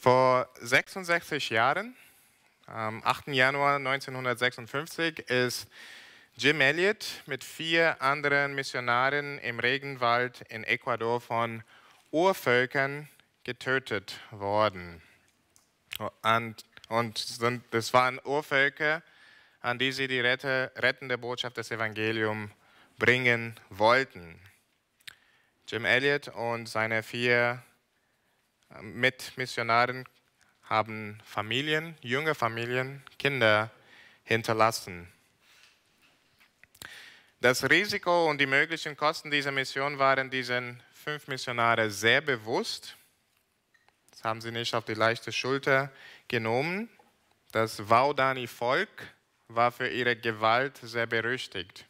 Vor 66 Jahren, am 8. Januar 1956, ist Jim Elliot mit vier anderen Missionaren im Regenwald in Ecuador von Urvölkern getötet worden. Und, und das waren Urvölker, an die sie die rettende Botschaft des Evangeliums bringen wollten. Jim Elliot und seine vier Mitmissionaren haben Familien, junge Familien, Kinder hinterlassen. Das Risiko und die möglichen Kosten dieser Mission waren diesen fünf Missionare sehr bewusst. Das haben sie nicht auf die leichte Schulter genommen. Das Waudani-Volk war für ihre Gewalt sehr berüchtigt.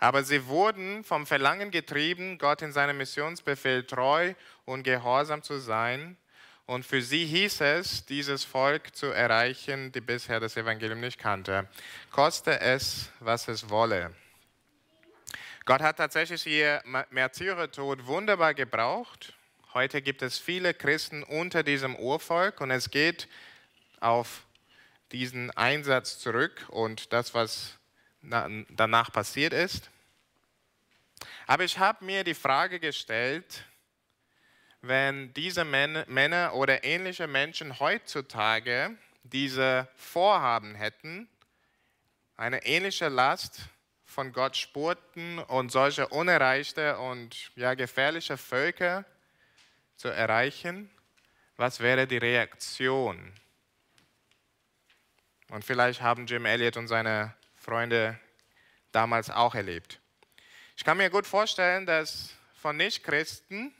Aber sie wurden vom Verlangen getrieben, Gott in seinem Missionsbefehl treu und gehorsam zu sein. Und für sie hieß es, dieses Volk zu erreichen, die bisher das Evangelium nicht kannte. Koste es, was es wolle. Gott hat tatsächlich ihr Märtyrertod wunderbar gebraucht. Heute gibt es viele Christen unter diesem Urvolk und es geht auf diesen Einsatz zurück und das, was danach passiert ist. Aber ich habe mir die Frage gestellt, wenn diese Männer oder ähnliche Menschen heutzutage diese Vorhaben hätten, eine ähnliche Last von Gott spurten und solche unerreichte und ja, gefährliche Völker zu erreichen, was wäre die Reaktion? Und vielleicht haben Jim Elliot und seine Freunde damals auch erlebt. Ich kann mir gut vorstellen, dass von Nichtchristen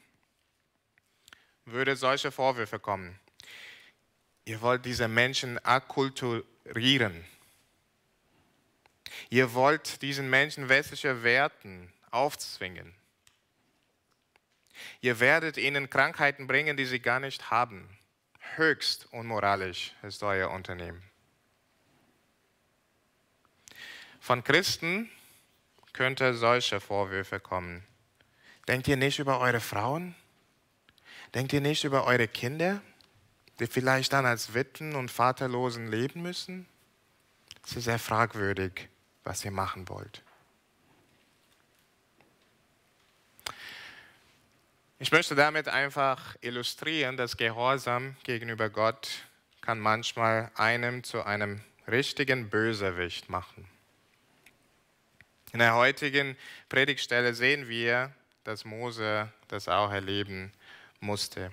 würde solche Vorwürfe kommen. Ihr wollt diese Menschen akkulturieren. Ihr wollt diesen Menschen westliche Werten aufzwingen. Ihr werdet ihnen Krankheiten bringen, die sie gar nicht haben. Höchst unmoralisch ist euer Unternehmen. Von Christen könnte solche Vorwürfe kommen. Denkt ihr nicht über eure Frauen? Denkt ihr nicht über eure Kinder, die vielleicht dann als Witwen und Vaterlosen leben müssen? Es ist sehr fragwürdig, was ihr machen wollt. Ich möchte damit einfach illustrieren, dass Gehorsam gegenüber Gott kann manchmal einem zu einem richtigen Bösewicht machen. In der heutigen Predigtstelle sehen wir, dass Mose das auch erleben musste.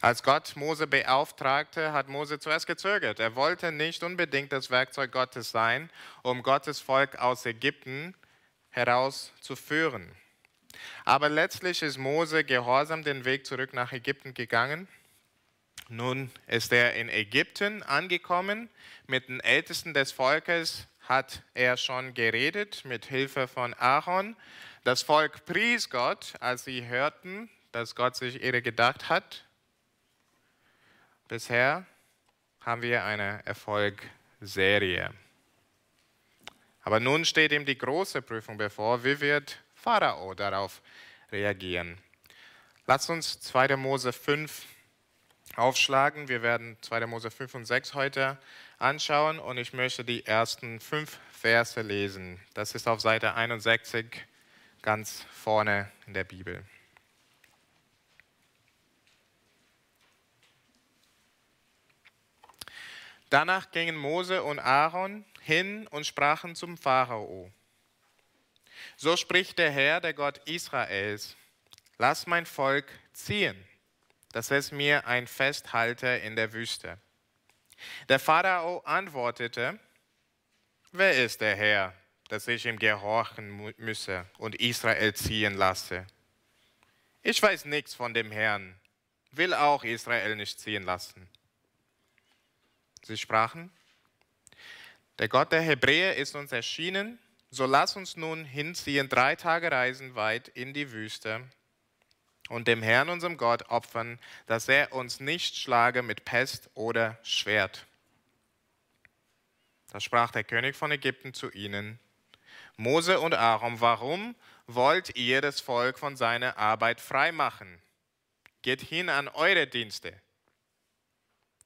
Als Gott Mose beauftragte, hat Mose zuerst gezögert. Er wollte nicht unbedingt das Werkzeug Gottes sein, um Gottes Volk aus Ägypten herauszuführen. Aber letztlich ist Mose gehorsam den Weg zurück nach Ägypten gegangen. Nun ist er in Ägypten angekommen mit den Ältesten des Volkes hat er schon geredet mit Hilfe von Aaron. Das Volk pries Gott, als sie hörten, dass Gott sich ihre gedacht hat. Bisher haben wir eine Erfolgserie. Aber nun steht ihm die große Prüfung bevor. Wie wird Pharao darauf reagieren? Lasst uns 2. Mose 5 aufschlagen. Wir werden 2. Mose 5 und 6 heute anschauen und ich möchte die ersten fünf Verse lesen. Das ist auf Seite 61 ganz vorne in der Bibel. Danach gingen Mose und Aaron hin und sprachen zum Pharao. So spricht der Herr, der Gott Israels, lass mein Volk ziehen, dass es mir ein Fest halte in der Wüste. Der Pharao antwortete, wer ist der Herr, dass ich ihm gehorchen müsse und Israel ziehen lasse? Ich weiß nichts von dem Herrn, will auch Israel nicht ziehen lassen. Sie sprachen, der Gott der Hebräer ist uns erschienen, so lass uns nun hinziehen, drei Tage Reisen weit in die Wüste und dem Herrn, unserem Gott, opfern, dass er uns nicht schlage mit Pest oder Schwert. Da sprach der König von Ägypten zu ihnen, Mose und Aaron, warum wollt ihr das Volk von seiner Arbeit freimachen? geht hin an eure Dienste.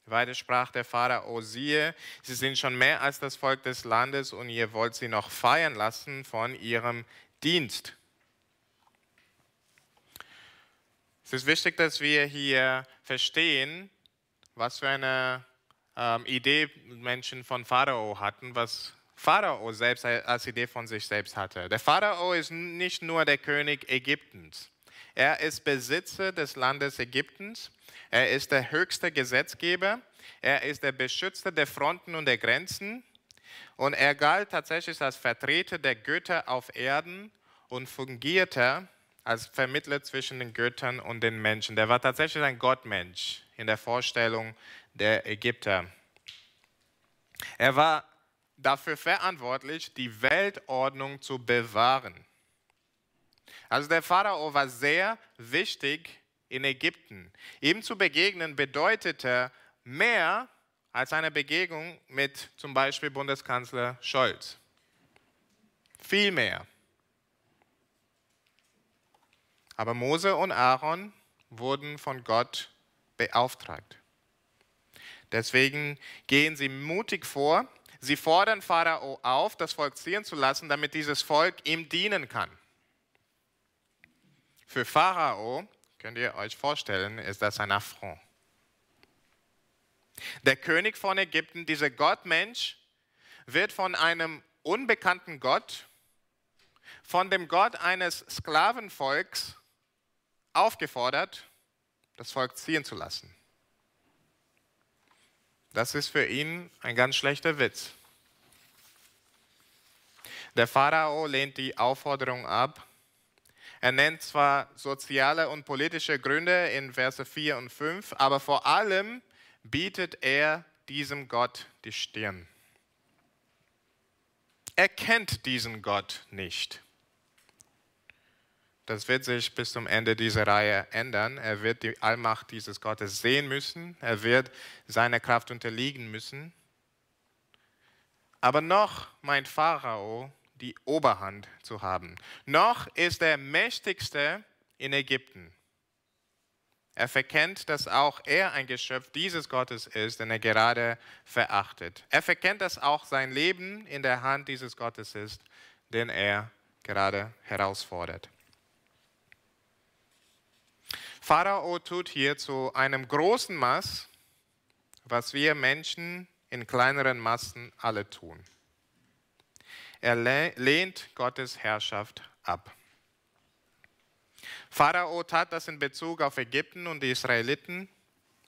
Weiter sprach der Pharao, siehe, sie sind schon mehr als das Volk des Landes und ihr wollt sie noch feiern lassen von ihrem Dienst. Es ist wichtig, dass wir hier verstehen, was für eine ähm, Idee Menschen von Pharao hatten, was Pharao selbst als Idee von sich selbst hatte. Der Pharao ist nicht nur der König Ägyptens. Er ist Besitzer des Landes Ägyptens. Er ist der höchste Gesetzgeber. Er ist der Beschützer der Fronten und der Grenzen. Und er galt tatsächlich als Vertreter der Götter auf Erden und fungierte als Vermittler zwischen den Göttern und den Menschen. Der war tatsächlich ein Gottmensch in der Vorstellung der Ägypter. Er war dafür verantwortlich, die Weltordnung zu bewahren. Also der Pharao war sehr wichtig in Ägypten. Ihm zu begegnen bedeutete mehr als eine Begegnung mit zum Beispiel Bundeskanzler Scholz. Viel mehr. Aber Mose und Aaron wurden von Gott beauftragt. Deswegen gehen sie mutig vor. Sie fordern Pharao auf, das Volk ziehen zu lassen, damit dieses Volk ihm dienen kann. Für Pharao, könnt ihr euch vorstellen, ist das ein Affront. Der König von Ägypten, dieser Gottmensch, wird von einem unbekannten Gott, von dem Gott eines Sklavenvolks aufgefordert, das Volk ziehen zu lassen. Das ist für ihn ein ganz schlechter Witz. Der Pharao lehnt die Aufforderung ab. Er nennt zwar soziale und politische Gründe in Verse 4 und 5, aber vor allem bietet er diesem Gott die Stirn. Er kennt diesen Gott nicht. Das wird sich bis zum Ende dieser Reihe ändern. Er wird die Allmacht dieses Gottes sehen müssen. Er wird seiner Kraft unterliegen müssen. Aber noch meint Pharao, die Oberhand zu haben. Noch ist er mächtigste in Ägypten. Er verkennt, dass auch er ein Geschöpf dieses Gottes ist, den er gerade verachtet. Er verkennt, dass auch sein Leben in der Hand dieses Gottes ist, den er gerade herausfordert. Pharao tut hier zu einem großen Maß, was wir Menschen in kleineren Massen alle tun. Er lehnt Gottes Herrschaft ab. Pharao tat das in Bezug auf Ägypten und die Israeliten.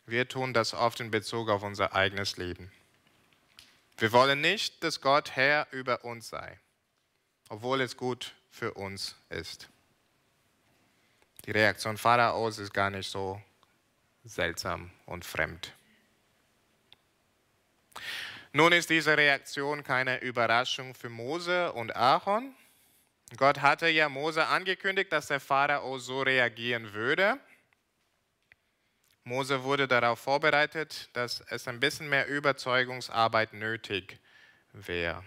Wir tun das oft in Bezug auf unser eigenes Leben. Wir wollen nicht, dass Gott Herr über uns sei, obwohl es gut für uns ist. Die Reaktion Pharaos ist gar nicht so seltsam und fremd. Nun ist diese Reaktion keine Überraschung für Mose und Aaron. Gott hatte ja Mose angekündigt, dass der Pharao so reagieren würde. Mose wurde darauf vorbereitet, dass es ein bisschen mehr Überzeugungsarbeit nötig wäre.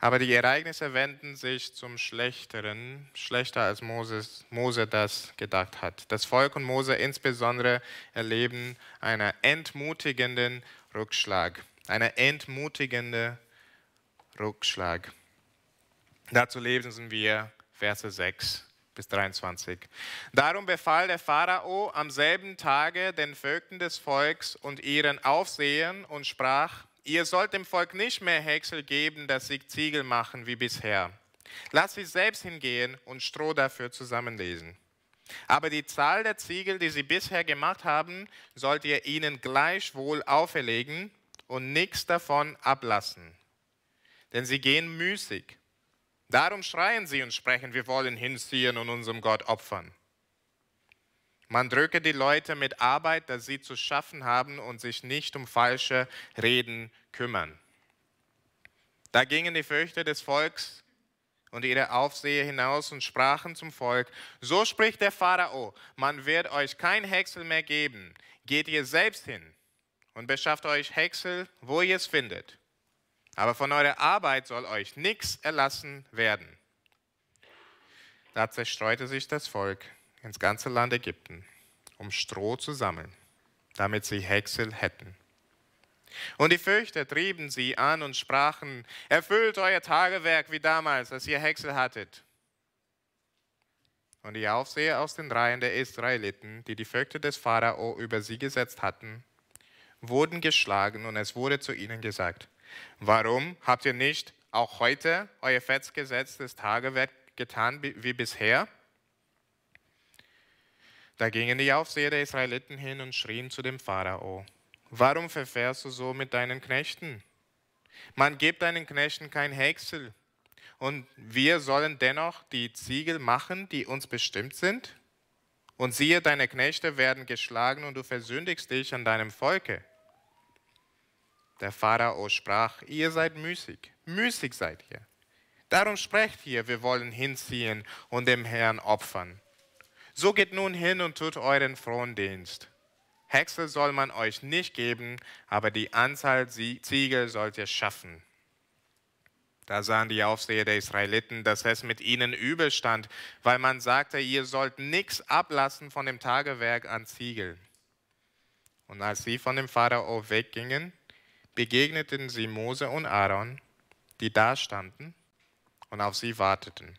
Aber die Ereignisse wenden sich zum Schlechteren, schlechter als Moses, Mose das gedacht hat. Das Volk und Mose insbesondere erleben einen entmutigenden Rückschlag. Einen entmutigenden Rückschlag. Dazu lesen wir Verse 6 bis 23. Darum befahl der Pharao am selben Tage den Vögten des Volks und ihren Aufsehern und sprach, Ihr sollt dem Volk nicht mehr Häcksel geben, dass sie Ziegel machen wie bisher. Lasst sie selbst hingehen und Stroh dafür zusammenlesen. Aber die Zahl der Ziegel, die sie bisher gemacht haben, sollt ihr ihnen gleichwohl auferlegen und nichts davon ablassen. Denn sie gehen müßig. Darum schreien sie und sprechen, wir wollen hinziehen und unserem Gott opfern. Man drücke die Leute mit Arbeit, dass sie zu schaffen haben und sich nicht um falsche Reden kümmern. Da gingen die Fürchter des Volks und ihre Aufseher hinaus und sprachen zum Volk, so spricht der Pharao, man wird euch kein Häcksel mehr geben, geht ihr selbst hin und beschafft euch Häcksel, wo ihr es findet. Aber von eurer Arbeit soll euch nichts erlassen werden. Da zerstreute sich das Volk ins ganze Land Ägypten, um Stroh zu sammeln, damit sie Häcksel hätten. Und die Fürchter trieben sie an und sprachen, erfüllt euer Tagewerk wie damals, als ihr Häcksel hattet. Und die Aufseher aus den Reihen der Israeliten, die die Vögte des Pharao über sie gesetzt hatten, wurden geschlagen und es wurde zu ihnen gesagt, warum habt ihr nicht auch heute euer festgesetztes Tagewerk getan wie bisher? Da gingen die Aufseher der Israeliten hin und schrien zu dem Pharao, warum verfährst du so mit deinen Knechten? Man gibt deinen Knechten kein Häcksel und wir sollen dennoch die Ziegel machen, die uns bestimmt sind? Und siehe, deine Knechte werden geschlagen und du versündigst dich an deinem Volke. Der Pharao sprach, ihr seid müßig, müßig seid ihr. Darum sprecht ihr, wir wollen hinziehen und dem Herrn opfern. So geht nun hin und tut euren Frondienst. Hexe soll man euch nicht geben, aber die Anzahl Ziegel sollt ihr schaffen. Da sahen die Aufseher der Israeliten, dass es mit ihnen übel stand, weil man sagte, ihr sollt nichts ablassen von dem Tagewerk an Ziegel. Und als sie von dem Pharao weggingen, begegneten sie Mose und Aaron, die da standen und auf sie warteten,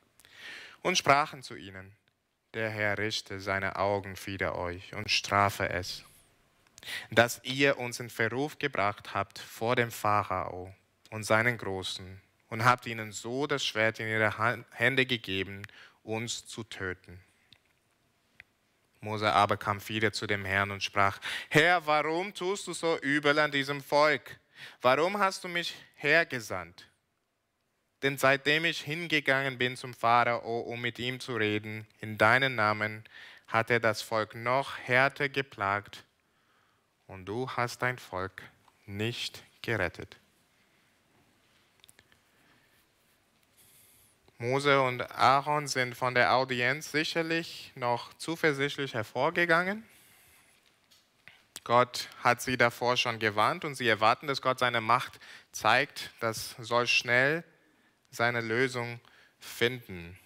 und sprachen zu ihnen, der Herr richte seine Augen wider euch und strafe es, dass ihr uns in Verruf gebracht habt vor dem Pharao und seinen Großen und habt ihnen so das Schwert in ihre Hände gegeben, uns zu töten. Mose aber kam wieder zu dem Herrn und sprach, Herr, warum tust du so übel an diesem Volk? Warum hast du mich hergesandt? Denn seitdem ich hingegangen bin zum Pharao, um mit ihm zu reden, in deinen Namen, hat er das Volk noch härter geplagt und du hast dein Volk nicht gerettet. Mose und Aaron sind von der Audienz sicherlich noch zuversichtlich hervorgegangen. Gott hat sie davor schon gewarnt und sie erwarten, dass Gott seine Macht zeigt, dass soll schnell seine Lösung finden.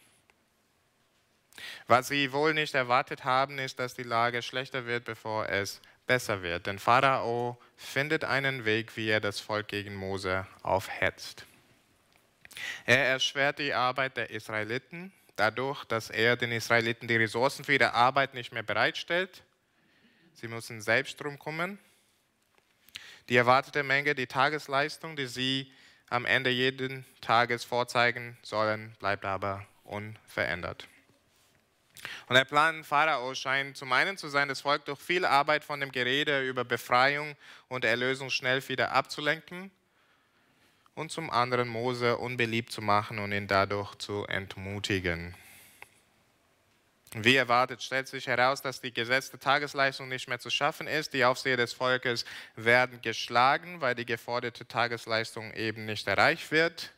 Was sie wohl nicht erwartet haben, ist, dass die Lage schlechter wird, bevor es besser wird. Denn Pharao findet einen Weg, wie er das Volk gegen Mose aufhetzt. Er erschwert die Arbeit der Israeliten dadurch, dass er den Israeliten die Ressourcen für ihre Arbeit nicht mehr bereitstellt. Sie müssen selbst drum kommen. Die erwartete Menge, die Tagesleistung, die sie am Ende jeden Tages vorzeigen sollen, bleibt aber unverändert. Und der Plan Pharao scheint zum einen zu sein, das Volk durch viel Arbeit von dem Gerede über Befreiung und Erlösung schnell wieder abzulenken und zum anderen Mose unbeliebt zu machen und ihn dadurch zu entmutigen. Wie erwartet stellt sich heraus, dass die gesetzte Tagesleistung nicht mehr zu schaffen ist. Die Aufseher des Volkes werden geschlagen, weil die geforderte Tagesleistung eben nicht erreicht wird.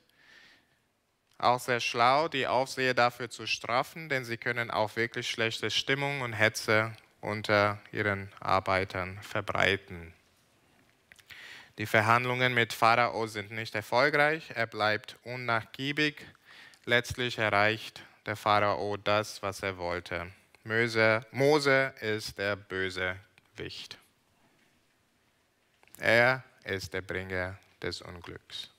Auch sehr schlau, die Aufseher dafür zu strafen, denn sie können auch wirklich schlechte Stimmung und Hetze unter ihren Arbeitern verbreiten. Die Verhandlungen mit Pharao sind nicht erfolgreich, er bleibt unnachgiebig. Letztlich erreicht der Pharao das, was er wollte. Mose, Mose ist der böse Wicht. Er ist der Bringer des Unglücks.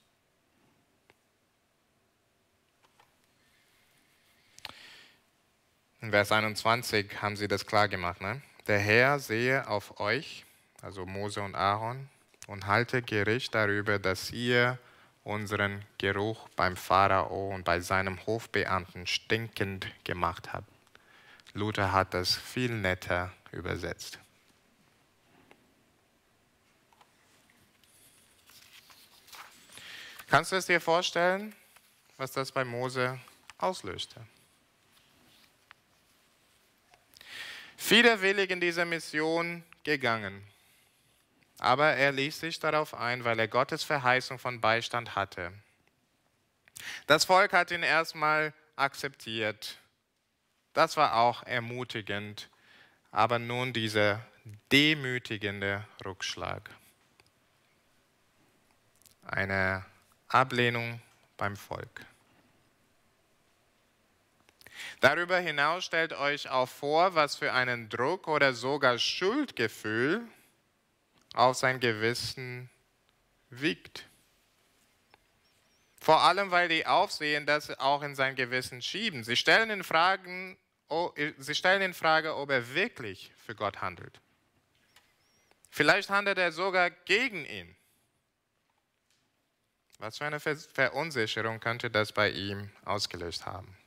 In Vers 21 haben sie das klar gemacht. Ne? Der Herr sehe auf euch, also Mose und Aaron, und halte Gericht darüber, dass ihr unseren Geruch beim Pharao und bei seinem Hofbeamten stinkend gemacht habt. Luther hat das viel netter übersetzt. Kannst du es dir vorstellen, was das bei Mose auslöste? Widerwillig in dieser Mission gegangen, aber er ließ sich darauf ein, weil er Gottes Verheißung von Beistand hatte. Das Volk hat ihn erstmal akzeptiert. Das war auch ermutigend, aber nun dieser demütigende Rückschlag. Eine Ablehnung beim Volk. Darüber hinaus stellt euch auch vor, was für einen Druck oder sogar Schuldgefühl auf sein Gewissen wiegt. Vor allem, weil die Aufsehen das auch in sein Gewissen schieben. Sie stellen in, Fragen, sie stellen in Frage, ob er wirklich für Gott handelt. Vielleicht handelt er sogar gegen ihn. Was für eine Verunsicherung könnte das bei ihm ausgelöst haben?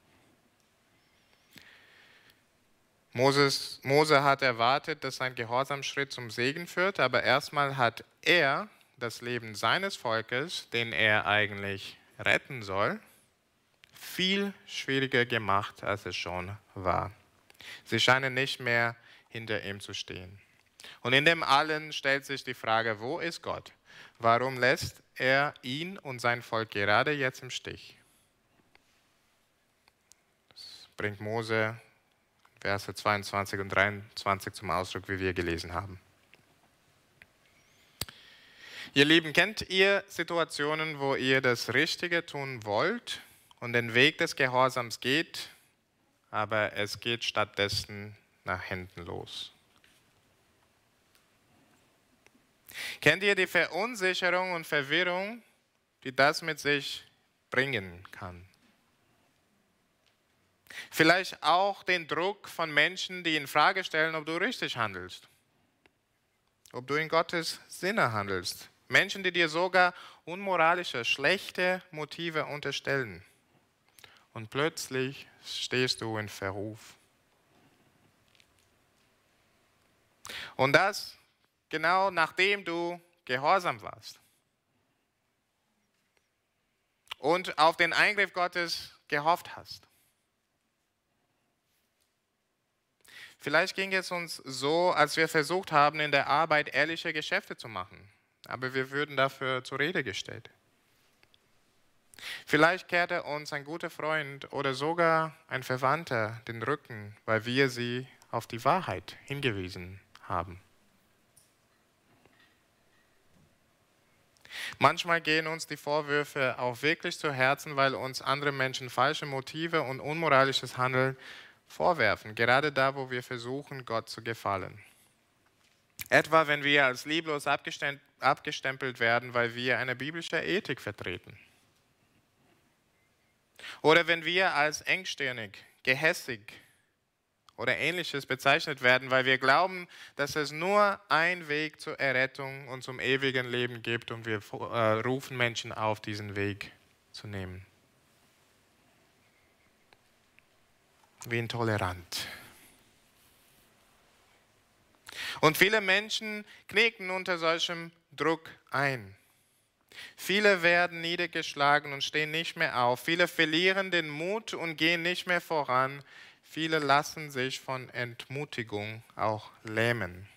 Moses, Mose hat erwartet, dass sein Gehorsamschritt zum Segen führt, aber erstmal hat er das Leben seines Volkes, den er eigentlich retten soll, viel schwieriger gemacht, als es schon war. Sie scheinen nicht mehr hinter ihm zu stehen. Und in dem allen stellt sich die Frage, wo ist Gott? Warum lässt er ihn und sein Volk gerade jetzt im Stich? Das bringt Mose Verse 22 und 23 zum Ausdruck, wie wir gelesen haben. Ihr Lieben, kennt ihr Situationen, wo ihr das Richtige tun wollt und den Weg des Gehorsams geht, aber es geht stattdessen nach hinten los? Kennt ihr die Verunsicherung und Verwirrung, die das mit sich bringen kann? Vielleicht auch den Druck von Menschen, die in Frage stellen, ob du richtig handelst, ob du in Gottes Sinne handelst. Menschen, die dir sogar unmoralische, schlechte Motive unterstellen. Und plötzlich stehst du in Verruf. Und das genau nachdem du gehorsam warst. Und auf den Eingriff Gottes gehofft hast. Vielleicht ging es uns so, als wir versucht haben, in der Arbeit ehrliche Geschäfte zu machen, aber wir würden dafür zur Rede gestellt. Vielleicht kehrte uns ein guter Freund oder sogar ein Verwandter den Rücken, weil wir sie auf die Wahrheit hingewiesen haben. Manchmal gehen uns die Vorwürfe auch wirklich zu Herzen, weil uns andere Menschen falsche Motive und unmoralisches Handeln vorwerfen, gerade da, wo wir versuchen, Gott zu gefallen. Etwa, wenn wir als lieblos abgestempelt werden, weil wir eine biblische Ethik vertreten. Oder wenn wir als engstirnig, gehässig oder ähnliches bezeichnet werden, weil wir glauben, dass es nur einen Weg zur Errettung und zum ewigen Leben gibt und wir äh, rufen Menschen auf, diesen Weg zu nehmen. Wie intolerant. Und viele Menschen knicken unter solchem Druck ein. Viele werden niedergeschlagen und stehen nicht mehr auf. Viele verlieren den Mut und gehen nicht mehr voran. Viele lassen sich von Entmutigung auch lähmen.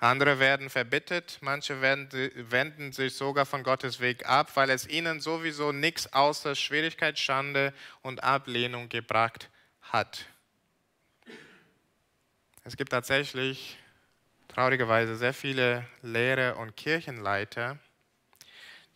Andere werden verbittet, manche werden, wenden sich sogar von Gottes Weg ab, weil es ihnen sowieso nichts außer Schwierigkeit, Schande und Ablehnung gebracht hat. Es gibt tatsächlich traurigerweise sehr viele Lehrer und Kirchenleiter,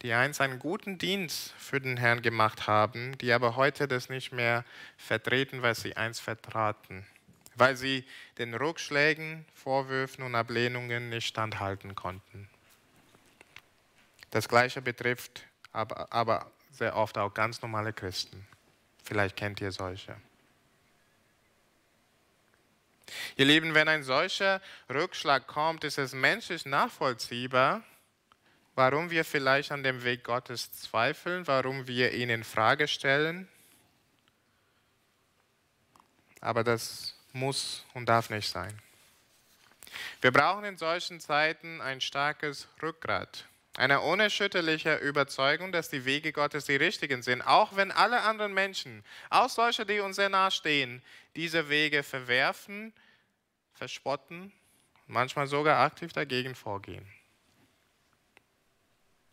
die einst einen guten Dienst für den Herrn gemacht haben, die aber heute das nicht mehr vertreten, weil sie einst vertraten weil sie den Rückschlägen, Vorwürfen und Ablehnungen nicht standhalten konnten. Das Gleiche betrifft aber, aber sehr oft auch ganz normale Christen. Vielleicht kennt ihr solche. Ihr Lieben, wenn ein solcher Rückschlag kommt, ist es menschlich nachvollziehbar, warum wir vielleicht an dem Weg Gottes zweifeln, warum wir ihn in Frage stellen. Aber das muss und darf nicht sein. Wir brauchen in solchen Zeiten ein starkes Rückgrat, eine unerschütterliche Überzeugung, dass die Wege Gottes die richtigen sind, auch wenn alle anderen Menschen, auch solche, die uns sehr nahe stehen, diese Wege verwerfen, verspotten, manchmal sogar aktiv dagegen vorgehen.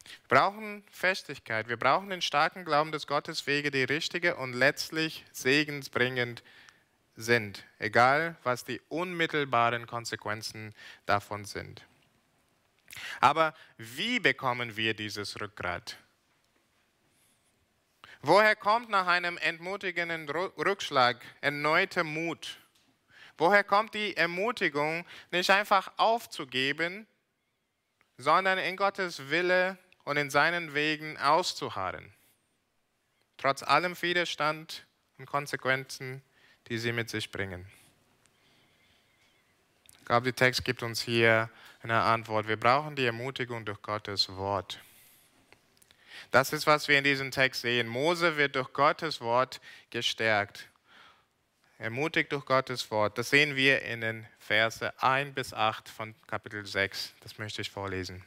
Wir brauchen Festigkeit, wir brauchen den starken Glauben, dass Gottes Wege die richtige und letztlich segensbringend sind sind, egal was die unmittelbaren Konsequenzen davon sind. Aber wie bekommen wir dieses Rückgrat? Woher kommt nach einem entmutigenden Rückschlag erneuter Mut? Woher kommt die Ermutigung, nicht einfach aufzugeben, sondern in Gottes Wille und in seinen Wegen auszuharren? Trotz allem Widerstand und Konsequenzen, die sie mit sich bringen. Ich glaube, der Text gibt uns hier eine Antwort. Wir brauchen die Ermutigung durch Gottes Wort. Das ist, was wir in diesem Text sehen. Mose wird durch Gottes Wort gestärkt. Ermutigt durch Gottes Wort. Das sehen wir in den Verse 1 bis 8 von Kapitel 6. Das möchte ich vorlesen.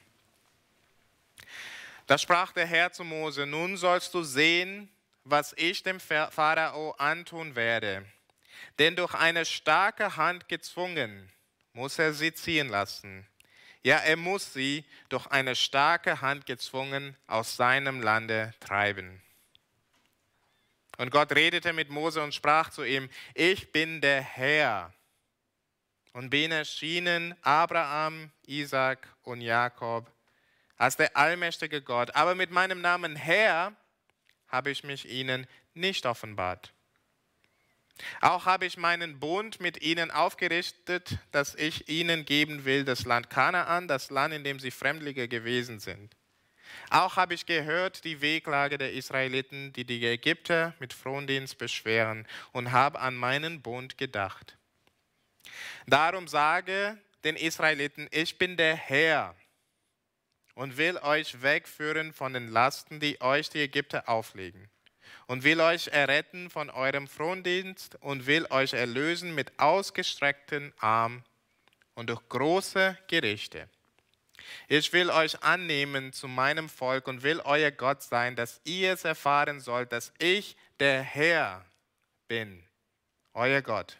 Da sprach der Herr zu Mose, nun sollst du sehen, was ich dem Pharao antun werde. Denn durch eine starke Hand gezwungen muss er sie ziehen lassen. Ja, er muss sie durch eine starke Hand gezwungen aus seinem Lande treiben. Und Gott redete mit Mose und sprach zu ihm, ich bin der Herr und bin erschienen Abraham, Isaac und Jakob als der allmächtige Gott. Aber mit meinem Namen Herr habe ich mich ihnen nicht offenbart. Auch habe ich meinen Bund mit ihnen aufgerichtet, dass ich ihnen geben will, das Land Kanaan, das Land, in dem sie Fremdlinge gewesen sind. Auch habe ich gehört die Weglage der Israeliten, die die Ägypter mit Frondienst beschweren, und habe an meinen Bund gedacht. Darum sage den Israeliten, ich bin der Herr und will euch wegführen von den Lasten, die euch die Ägypter auflegen und will euch erretten von eurem Frondienst und will euch erlösen mit ausgestreckten Arm und durch große Gerichte. Ich will euch annehmen zu meinem Volk und will euer Gott sein, dass ihr es erfahren sollt, dass ich der Herr bin, euer Gott,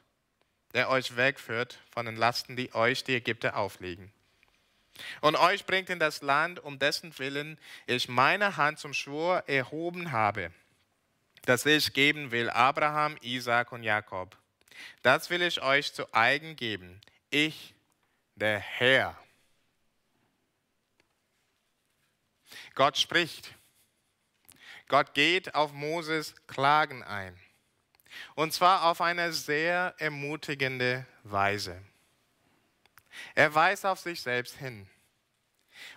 der euch wegführt von den Lasten, die euch die Ägypter auflegen. Und euch bringt in das Land, um dessen Willen ich meine Hand zum Schwur erhoben habe das ich geben will, Abraham, Isaac und Jakob. Das will ich euch zu eigen geben. Ich, der Herr. Gott spricht. Gott geht auf Moses Klagen ein. Und zwar auf eine sehr ermutigende Weise. Er weist auf sich selbst hin.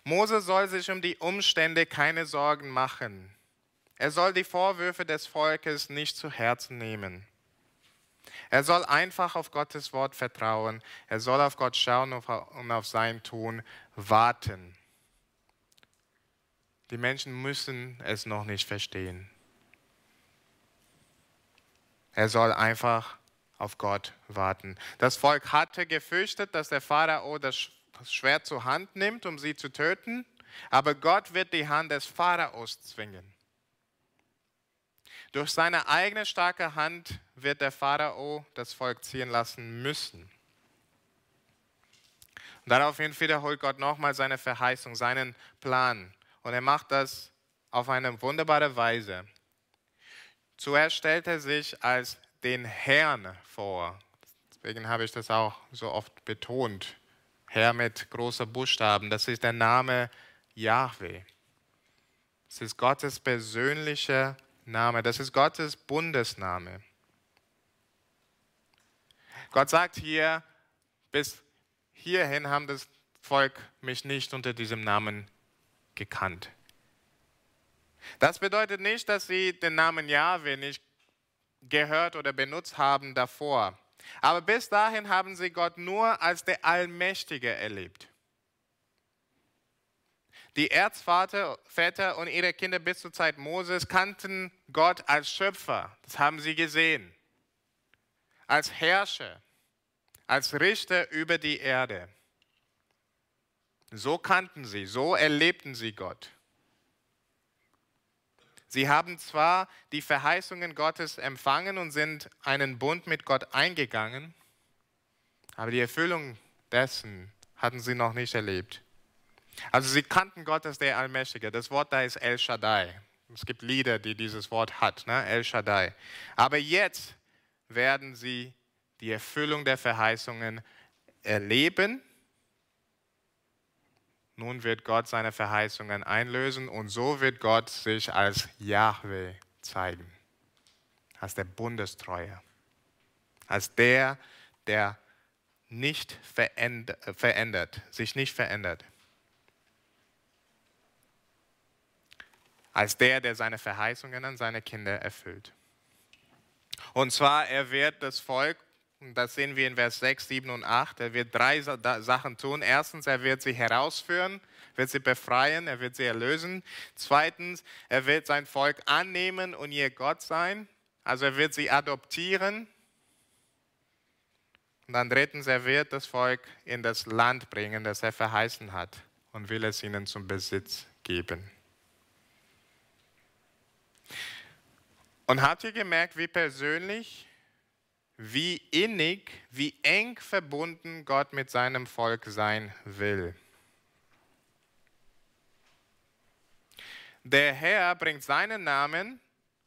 Mose soll sich um die Umstände keine Sorgen machen. Er soll die Vorwürfe des Volkes nicht zu Herzen nehmen. Er soll einfach auf Gottes Wort vertrauen. Er soll auf Gott schauen und auf sein Tun warten. Die Menschen müssen es noch nicht verstehen. Er soll einfach auf Gott warten. Das Volk hatte gefürchtet, dass der Pharao das Schwert zur Hand nimmt, um sie zu töten, aber Gott wird die Hand des Pharaos zwingen. Durch seine eigene starke Hand wird der Pharao das Volk ziehen lassen müssen. Und daraufhin wiederholt Gott nochmal seine Verheißung, seinen Plan. Und er macht das auf eine wunderbare Weise. Zuerst stellt er sich als den Herrn vor. Deswegen habe ich das auch so oft betont. Herr mit großen Buchstaben. Das ist der Name Yahweh. Es ist Gottes persönlicher Name. Das ist Gottes Bundesname. Gott sagt hier, bis hierhin haben das Volk mich nicht unter diesem Namen gekannt. Das bedeutet nicht, dass sie den Namen Jahwe nicht gehört oder benutzt haben davor. Aber bis dahin haben sie Gott nur als der Allmächtige erlebt. Die Erzvater Väter und ihre Kinder bis zur Zeit Moses kannten Gott als Schöpfer. Das haben sie gesehen. Als Herrscher, als Richter über die Erde. So kannten sie, so erlebten sie Gott. Sie haben zwar die Verheißungen Gottes empfangen und sind einen Bund mit Gott eingegangen, aber die Erfüllung dessen hatten sie noch nicht erlebt. Also sie kannten Gott als der Allmächtige. Das Wort da ist El Shaddai. Es gibt Lieder, die dieses Wort hat, ne? El Shaddai. Aber jetzt werden sie die Erfüllung der Verheißungen erleben. Nun wird Gott seine Verheißungen einlösen und so wird Gott sich als Yahweh zeigen. Als der Bundestreue. Als der, der nicht verändert, sich nicht verändert. Als der, der seine Verheißungen an seine Kinder erfüllt. Und zwar, er wird das Volk, das sehen wir in Vers 6, 7 und 8, er wird drei Sachen tun. Erstens, er wird sie herausführen, wird sie befreien, er wird sie erlösen. Zweitens, er wird sein Volk annehmen und ihr Gott sein. Also er wird sie adoptieren. Und dann drittens, er wird das Volk in das Land bringen, das er verheißen hat und will es ihnen zum Besitz geben. Und habt ihr gemerkt, wie persönlich, wie innig, wie eng verbunden Gott mit seinem Volk sein will? Der Herr bringt seinen Namen,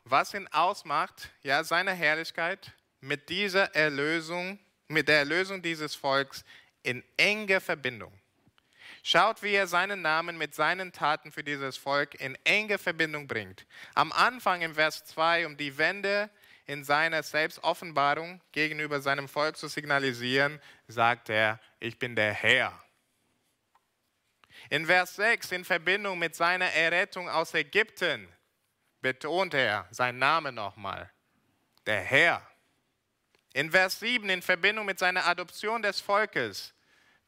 was ihn ausmacht, ja, seine Herrlichkeit, mit dieser Erlösung, mit der Erlösung dieses Volks in enge Verbindung. Schaut, wie er seinen Namen mit seinen Taten für dieses Volk in enge Verbindung bringt. Am Anfang im Vers 2, um die Wende in seiner Selbstoffenbarung gegenüber seinem Volk zu signalisieren, sagt er, ich bin der Herr. In Vers 6, in Verbindung mit seiner Errettung aus Ägypten, betont er seinen Namen nochmal, der Herr. In Vers 7, in Verbindung mit seiner Adoption des Volkes,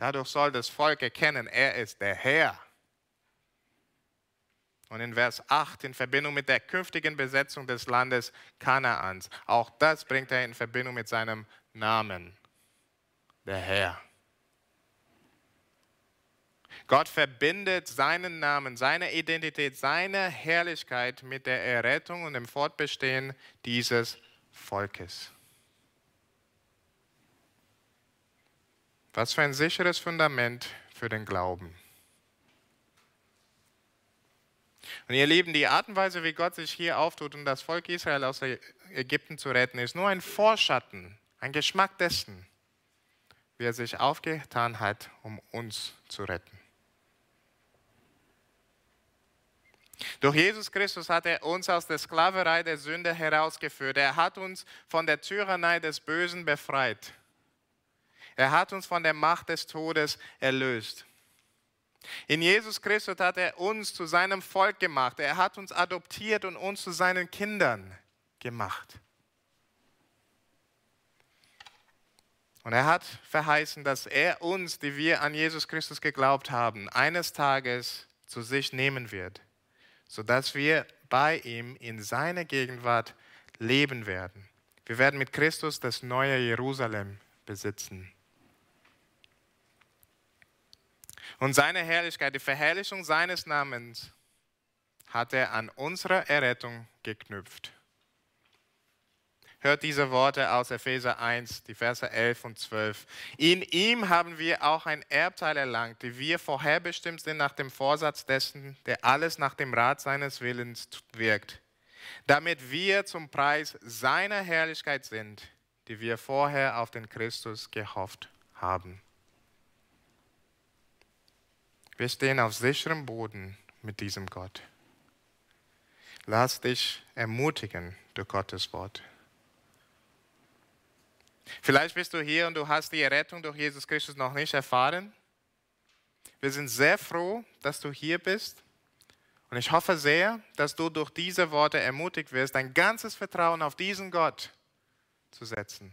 Dadurch soll das Volk erkennen, er ist der Herr. Und in Vers 8 in Verbindung mit der künftigen Besetzung des Landes Kanaans, auch das bringt er in Verbindung mit seinem Namen, der Herr. Gott verbindet seinen Namen, seine Identität, seine Herrlichkeit mit der Errettung und dem Fortbestehen dieses Volkes. Was für ein sicheres Fundament für den Glauben. Und ihr Lieben, die Art und Weise, wie Gott sich hier auftut, um das Volk Israel aus Ägypten zu retten, ist nur ein Vorschatten, ein Geschmack dessen, wie er sich aufgetan hat, um uns zu retten. Durch Jesus Christus hat er uns aus der Sklaverei der Sünde herausgeführt. Er hat uns von der Tyrannei des Bösen befreit. Er hat uns von der Macht des Todes erlöst. In Jesus Christus hat er uns zu seinem Volk gemacht. Er hat uns adoptiert und uns zu seinen Kindern gemacht. Und er hat verheißen, dass er uns, die wir an Jesus Christus geglaubt haben, eines Tages zu sich nehmen wird, sodass wir bei ihm in seiner Gegenwart leben werden. Wir werden mit Christus das neue Jerusalem besitzen. Und seine Herrlichkeit, die Verherrlichung seines Namens, hat er an unsere Errettung geknüpft. Hört diese Worte aus Epheser 1, die Verse 11 und 12. In ihm haben wir auch ein Erbteil erlangt, die wir vorherbestimmt sind nach dem Vorsatz dessen, der alles nach dem Rat seines Willens wirkt, damit wir zum Preis seiner Herrlichkeit sind, die wir vorher auf den Christus gehofft haben. Wir stehen auf sicherem Boden mit diesem Gott. Lass dich ermutigen durch Gottes Wort. Vielleicht bist du hier und du hast die Errettung durch Jesus Christus noch nicht erfahren. Wir sind sehr froh, dass du hier bist. Und ich hoffe sehr, dass du durch diese Worte ermutigt wirst, dein ganzes Vertrauen auf diesen Gott zu setzen.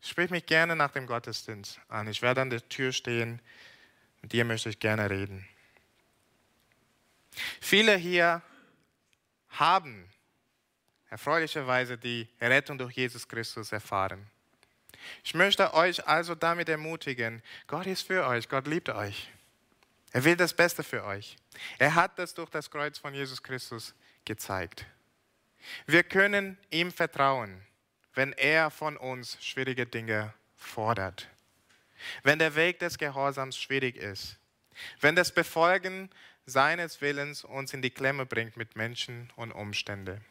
Sprich mich gerne nach dem Gottesdienst an. Ich werde an der Tür stehen. Mit dir möchte ich gerne reden. Viele hier haben erfreulicherweise die Rettung durch Jesus Christus erfahren. Ich möchte euch also damit ermutigen, Gott ist für euch, Gott liebt euch. Er will das Beste für euch. Er hat das durch das Kreuz von Jesus Christus gezeigt. Wir können ihm vertrauen, wenn er von uns schwierige Dinge fordert. Wenn der Weg des Gehorsams schwierig ist, wenn das Befolgen seines Willens uns in die Klemme bringt mit Menschen und Umständen.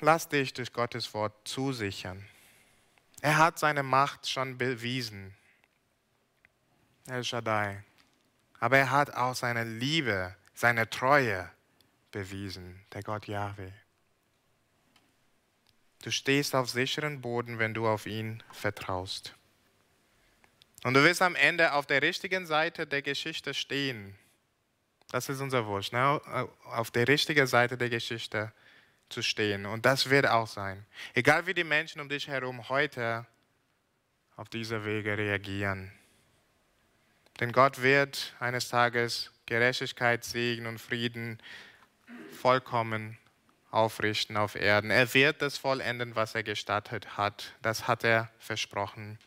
Lass dich durch Gottes Wort zusichern. Er hat seine Macht schon bewiesen. El Shaddai. Aber er hat auch seine Liebe, seine Treue bewiesen, der Gott Yahweh. Du stehst auf sicheren Boden, wenn du auf ihn vertraust. Und du wirst am Ende auf der richtigen Seite der Geschichte stehen. Das ist unser Wunsch, ne? auf der richtigen Seite der Geschichte zu stehen. Und das wird auch sein. Egal wie die Menschen um dich herum heute auf diese Wege reagieren. Denn Gott wird eines Tages Gerechtigkeit, Segen und Frieden vollkommen aufrichten auf Erden. Er wird das vollenden, was er gestattet hat. Das hat er versprochen.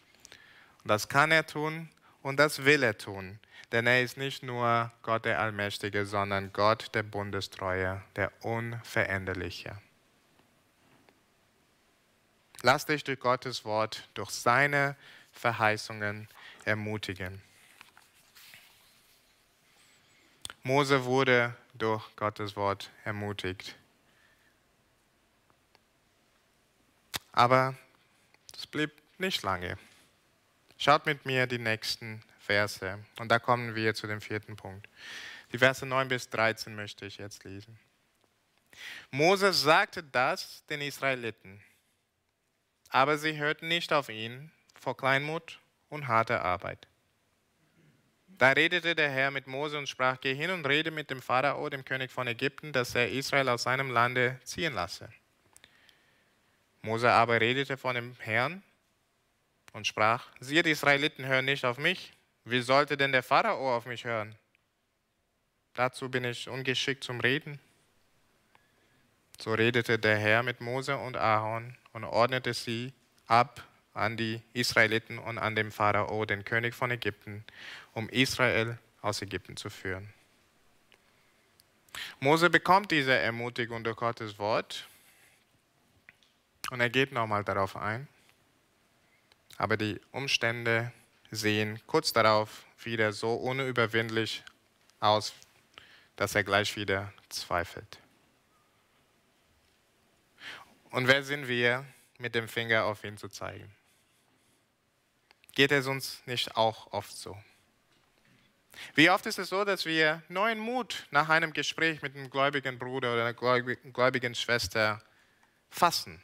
Das kann er tun und das will er tun. Denn er ist nicht nur Gott der Allmächtige, sondern Gott der Bundestreue, der Unveränderliche. Lass dich durch Gottes Wort, durch seine Verheißungen ermutigen. Mose wurde durch Gottes Wort ermutigt. Aber es blieb nicht lange. Schaut mit mir die nächsten Verse und da kommen wir zu dem vierten Punkt. Die Verse 9 bis 13 möchte ich jetzt lesen. Mose sagte das den Israeliten, aber sie hörten nicht auf ihn vor Kleinmut und harter Arbeit. Da redete der Herr mit Mose und sprach, geh hin und rede mit dem Pharao, dem König von Ägypten, dass er Israel aus seinem Lande ziehen lasse. Mose aber redete von dem Herrn und sprach, siehe, die Israeliten hören nicht auf mich, wie sollte denn der Pharao auf mich hören? Dazu bin ich ungeschickt zum Reden. So redete der Herr mit Mose und Aaron und ordnete sie ab an die Israeliten und an den Pharao, den König von Ägypten, um Israel aus Ägypten zu führen. Mose bekommt diese Ermutigung durch Gottes Wort und er geht nochmal darauf ein. Aber die Umstände sehen kurz darauf wieder so unüberwindlich aus, dass er gleich wieder zweifelt. Und wer sind wir, mit dem Finger auf ihn zu zeigen? Geht es uns nicht auch oft so? Wie oft ist es so, dass wir neuen Mut nach einem Gespräch mit einem gläubigen Bruder oder einer gläubigen Schwester fassen?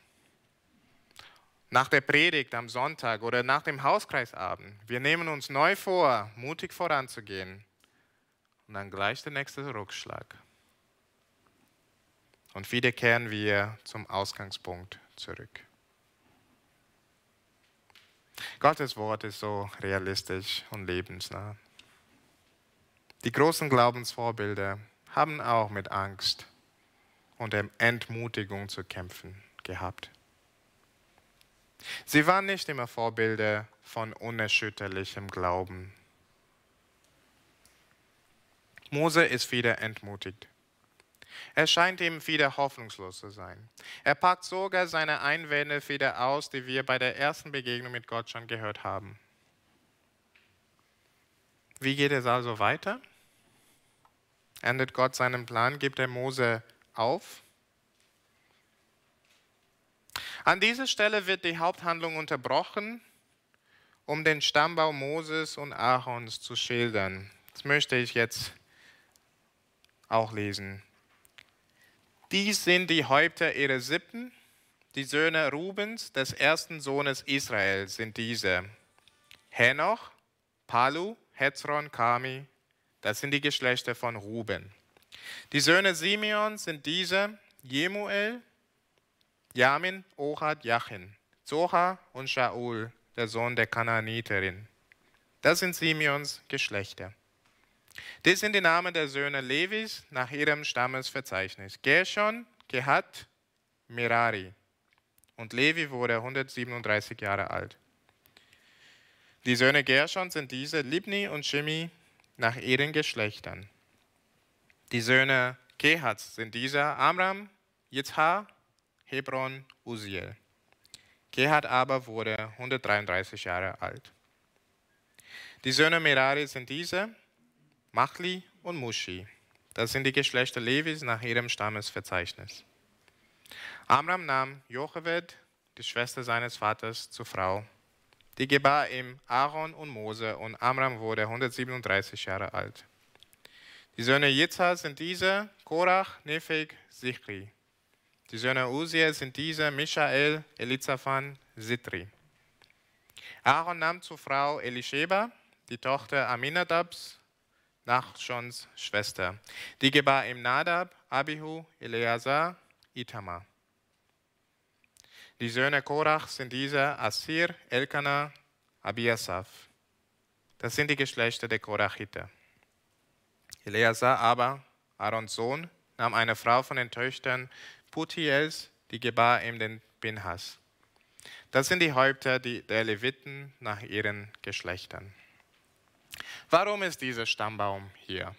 Nach der Predigt am Sonntag oder nach dem Hauskreisabend. Wir nehmen uns neu vor, mutig voranzugehen. Und dann gleich der nächste Rückschlag. Und wieder kehren wir zum Ausgangspunkt zurück. Gottes Wort ist so realistisch und lebensnah. Die großen Glaubensvorbilder haben auch mit Angst und Entmutigung zu kämpfen gehabt. Sie waren nicht immer Vorbilder von unerschütterlichem Glauben. Mose ist wieder entmutigt. Er scheint ihm wieder hoffnungslos zu sein. Er packt sogar seine Einwände wieder aus, die wir bei der ersten Begegnung mit Gott schon gehört haben. Wie geht es also weiter? Endet Gott seinen Plan? Gibt er Mose auf? An dieser Stelle wird die Haupthandlung unterbrochen, um den Stammbaum Moses und Aarons zu schildern. Das möchte ich jetzt auch lesen. Dies sind die Häupter ihrer Sippen. Die Söhne Rubens, des ersten Sohnes Israel, sind diese. Henoch, Palu, Hezron, Kami, das sind die Geschlechter von Ruben. Die Söhne Simeon sind diese, Jemuel, Jamin, Ohad, Jachin, Zoha und Shaul, der Sohn der Kanaaniterin. Das sind Simeons Geschlechter. Das sind die Namen der Söhne Levis nach ihrem Stammesverzeichnis. Gershon, Gehat, Merari. Und Levi wurde 137 Jahre alt. Die Söhne Gershon sind diese, Libni und Shimi, nach ihren Geschlechtern. Die Söhne Kehats sind diese, Amram, Yitzhar Hebron, Uziel. Kehat aber wurde 133 Jahre alt. Die Söhne Merari sind diese, Machli und Mushi. Das sind die Geschlechter Levis nach ihrem Stammesverzeichnis. Amram nahm Jochebed, die Schwester seines Vaters, zur Frau. Die gebar ihm Aaron und Mose und Amram wurde 137 Jahre alt. Die Söhne Yitzhar sind diese, Korach, Nepheg, Sichri. Die Söhne Uziel sind diese, Michael, Elizaphan, Sitri. Aaron nahm zur Frau Elisheba, die Tochter Aminadabs, Nachschons Schwester. Die gebar ihm Nadab, Abihu, Eleazar, Itamar. Die Söhne Korach sind diese, Asir, Elkanah, Abiasaph. Das sind die Geschlechter der Korachiter. Eleazar aber, Aarons Sohn, nahm eine Frau von den Töchtern Putiels, die gebar ihm den Binhas. Das sind die Häupter der Leviten nach ihren Geschlechtern. Warum ist dieser Stammbaum hier?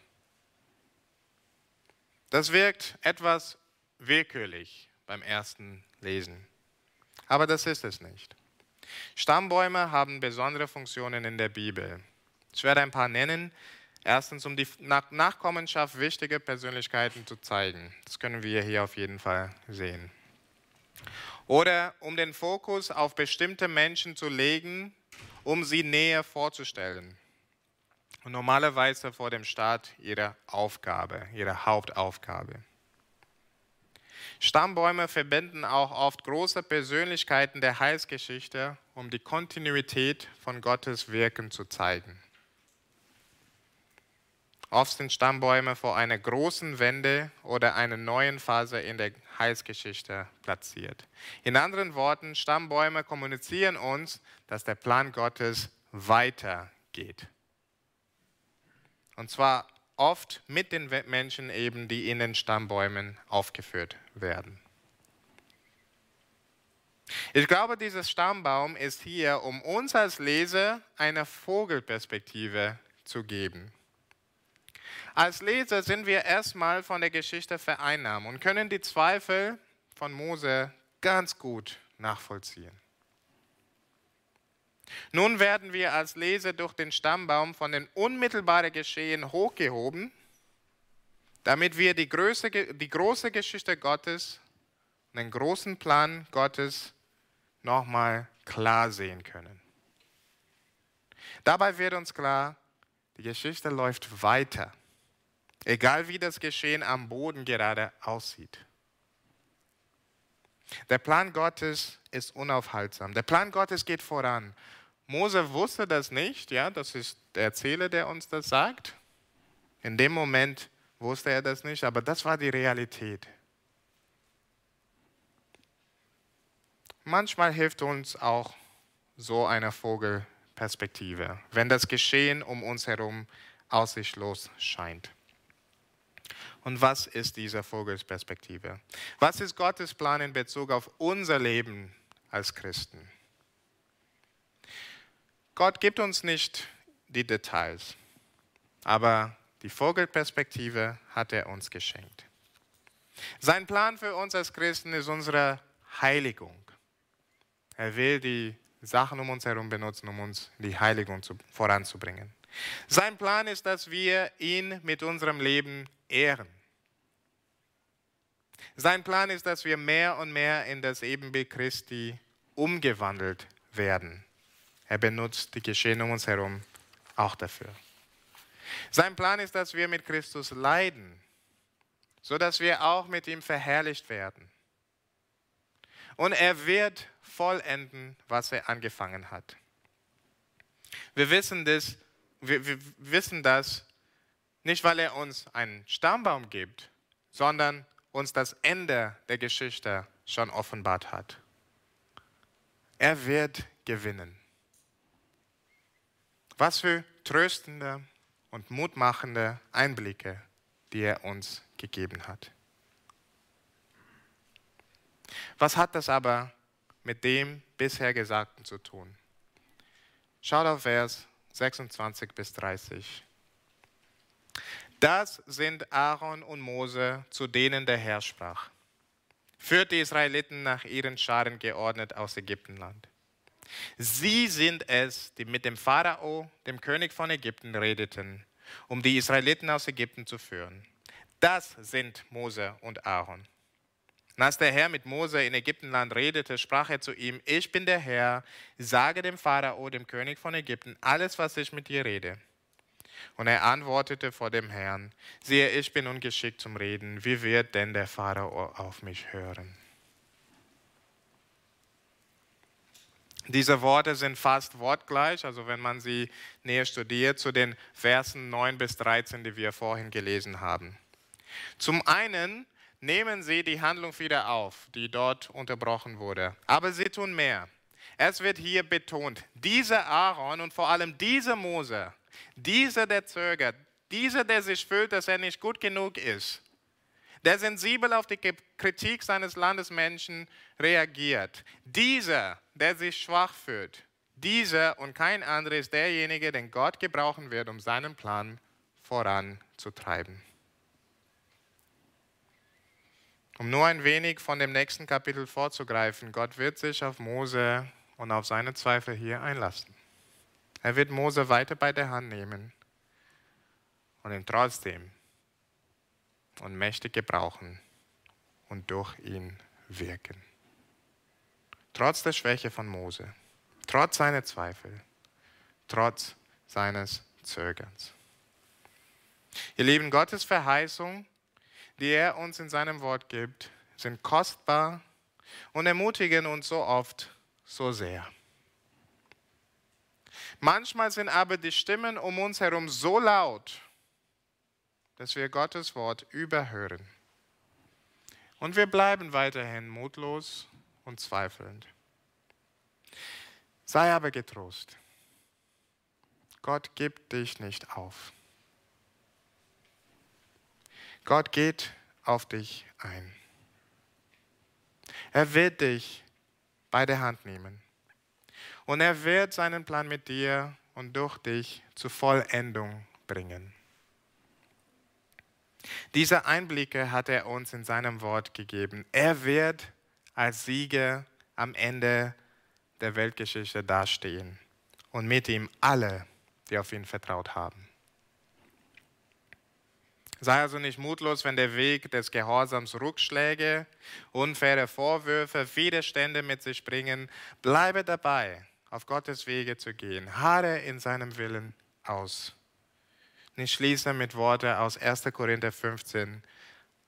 Das wirkt etwas willkürlich beim ersten Lesen, aber das ist es nicht. Stammbäume haben besondere Funktionen in der Bibel. Ich werde ein paar nennen, Erstens, um die Nachkommenschaft wichtiger Persönlichkeiten zu zeigen. Das können wir hier auf jeden Fall sehen. Oder um den Fokus auf bestimmte Menschen zu legen, um sie näher vorzustellen. Und normalerweise vor dem Start ihrer Aufgabe, ihrer Hauptaufgabe. Stammbäume verbinden auch oft große Persönlichkeiten der Heilsgeschichte, um die Kontinuität von Gottes Wirken zu zeigen. Oft sind Stammbäume vor einer großen Wende oder einer neuen Phase in der Heilsgeschichte platziert. In anderen Worten, Stammbäume kommunizieren uns, dass der Plan Gottes weitergeht. Und zwar oft mit den Menschen eben, die in den Stammbäumen aufgeführt werden. Ich glaube, dieser Stammbaum ist hier, um uns als Leser eine Vogelperspektive zu geben. Als Leser sind wir erstmal von der Geschichte vereinnahmt und können die Zweifel von Mose ganz gut nachvollziehen. Nun werden wir als Leser durch den Stammbaum von den unmittelbaren Geschehen hochgehoben, damit wir die, Größe, die große Geschichte Gottes, den großen Plan Gottes nochmal klar sehen können. Dabei wird uns klar, die Geschichte läuft weiter. Egal wie das Geschehen am Boden gerade aussieht. Der Plan Gottes ist unaufhaltsam. Der Plan Gottes geht voran. Mose wusste das nicht, ja, das ist der Erzähler, der uns das sagt. In dem Moment wusste er das nicht, aber das war die Realität. Manchmal hilft uns auch so eine Vogelperspektive, wenn das Geschehen um uns herum aussichtslos scheint. Und was ist diese Vogelsperspektive? Was ist Gottes Plan in Bezug auf unser Leben als Christen? Gott gibt uns nicht die Details, aber die Vogelperspektive hat er uns geschenkt. Sein Plan für uns als Christen ist unsere Heiligung. Er will die Sachen um uns herum benutzen, um uns die Heiligung zu, voranzubringen. Sein Plan ist, dass wir ihn mit unserem Leben ehren. Sein Plan ist, dass wir mehr und mehr in das Ebenbild Christi umgewandelt werden. Er benutzt die Geschehen um uns herum auch dafür. Sein Plan ist, dass wir mit Christus leiden, sodass wir auch mit ihm verherrlicht werden. Und er wird vollenden, was er angefangen hat. Wir wissen das, wir, wir wissen das nicht, weil er uns einen Stammbaum gibt, sondern uns das Ende der Geschichte schon offenbart hat. Er wird gewinnen. Was für tröstende und mutmachende Einblicke, die er uns gegeben hat. Was hat das aber mit dem bisher Gesagten zu tun? Schaut auf Vers 26 bis 30. Das sind Aaron und Mose, zu denen der Herr sprach. Führt die Israeliten nach ihren Scharen geordnet aus Ägyptenland. Sie sind es, die mit dem Pharao, dem König von Ägypten, redeten, um die Israeliten aus Ägypten zu führen. Das sind Mose und Aaron. Und als der Herr mit Mose in Ägyptenland redete, sprach er zu ihm, ich bin der Herr, sage dem Pharao, dem König von Ägypten, alles, was ich mit dir rede. Und er antwortete vor dem Herrn, siehe, ich bin ungeschickt zum Reden, wie wird denn der Pharao auf mich hören? Diese Worte sind fast wortgleich, also wenn man sie näher studiert, zu den Versen 9 bis 13, die wir vorhin gelesen haben. Zum einen nehmen sie die Handlung wieder auf, die dort unterbrochen wurde, aber sie tun mehr. Es wird hier betont, dieser Aaron und vor allem dieser Mose, dieser, der zögert, dieser, der sich fühlt, dass er nicht gut genug ist, der sensibel auf die Kritik seines Landesmenschen reagiert. Dieser, der sich schwach fühlt, dieser und kein anderer ist derjenige, den Gott gebrauchen wird, um seinen Plan voranzutreiben. Um nur ein wenig von dem nächsten Kapitel vorzugreifen, Gott wird sich auf Mose und auf seine Zweifel hier einlassen. Er wird Mose weiter bei der Hand nehmen und ihn trotzdem und mächtig gebrauchen und durch ihn wirken. Trotz der Schwäche von Mose, trotz seiner Zweifel, trotz seines Zögerns. Ihr Lieben, Gottes Verheißung, die er uns in seinem Wort gibt, sind kostbar und ermutigen uns so oft so sehr. Manchmal sind aber die Stimmen um uns herum so laut, dass wir Gottes Wort überhören. Und wir bleiben weiterhin mutlos und zweifelnd. Sei aber getrost. Gott gibt dich nicht auf. Gott geht auf dich ein. Er wird dich bei der Hand nehmen. Und er wird seinen Plan mit dir und durch dich zur Vollendung bringen. Diese Einblicke hat er uns in seinem Wort gegeben. Er wird als Sieger am Ende der Weltgeschichte dastehen und mit ihm alle, die auf ihn vertraut haben. Sei also nicht mutlos, wenn der Weg des Gehorsams Rückschläge, unfaire Vorwürfe, Widerstände mit sich bringen. Bleibe dabei, auf Gottes Wege zu gehen. Harre in seinem Willen aus. Ich schließe mit Worten aus 1. Korinther 15,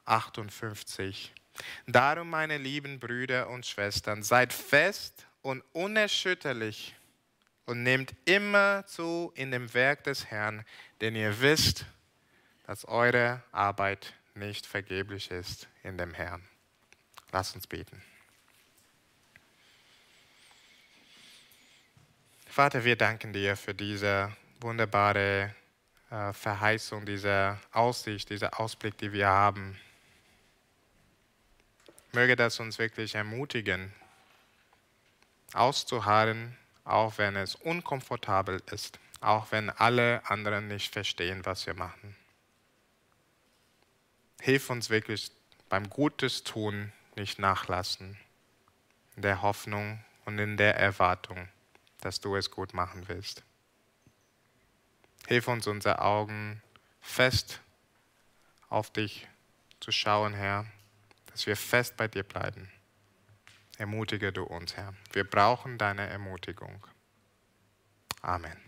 58. Darum, meine lieben Brüder und Schwestern, seid fest und unerschütterlich und nehmt immer zu in dem Werk des Herrn, denn ihr wisst, dass eure Arbeit nicht vergeblich ist in dem Herrn. Lasst uns beten. Vater, wir danken dir für diese wunderbare äh, Verheißung, diese Aussicht, dieser Ausblick, die wir haben. Möge das uns wirklich ermutigen, auszuharren, auch wenn es unkomfortabel ist, auch wenn alle anderen nicht verstehen, was wir machen. Hilf uns wirklich beim Gutes tun nicht nachlassen, in der Hoffnung und in der Erwartung, dass du es gut machen willst. Hilf uns, unsere Augen fest auf dich zu schauen, Herr, dass wir fest bei dir bleiben. Ermutige du uns, Herr. Wir brauchen deine Ermutigung. Amen.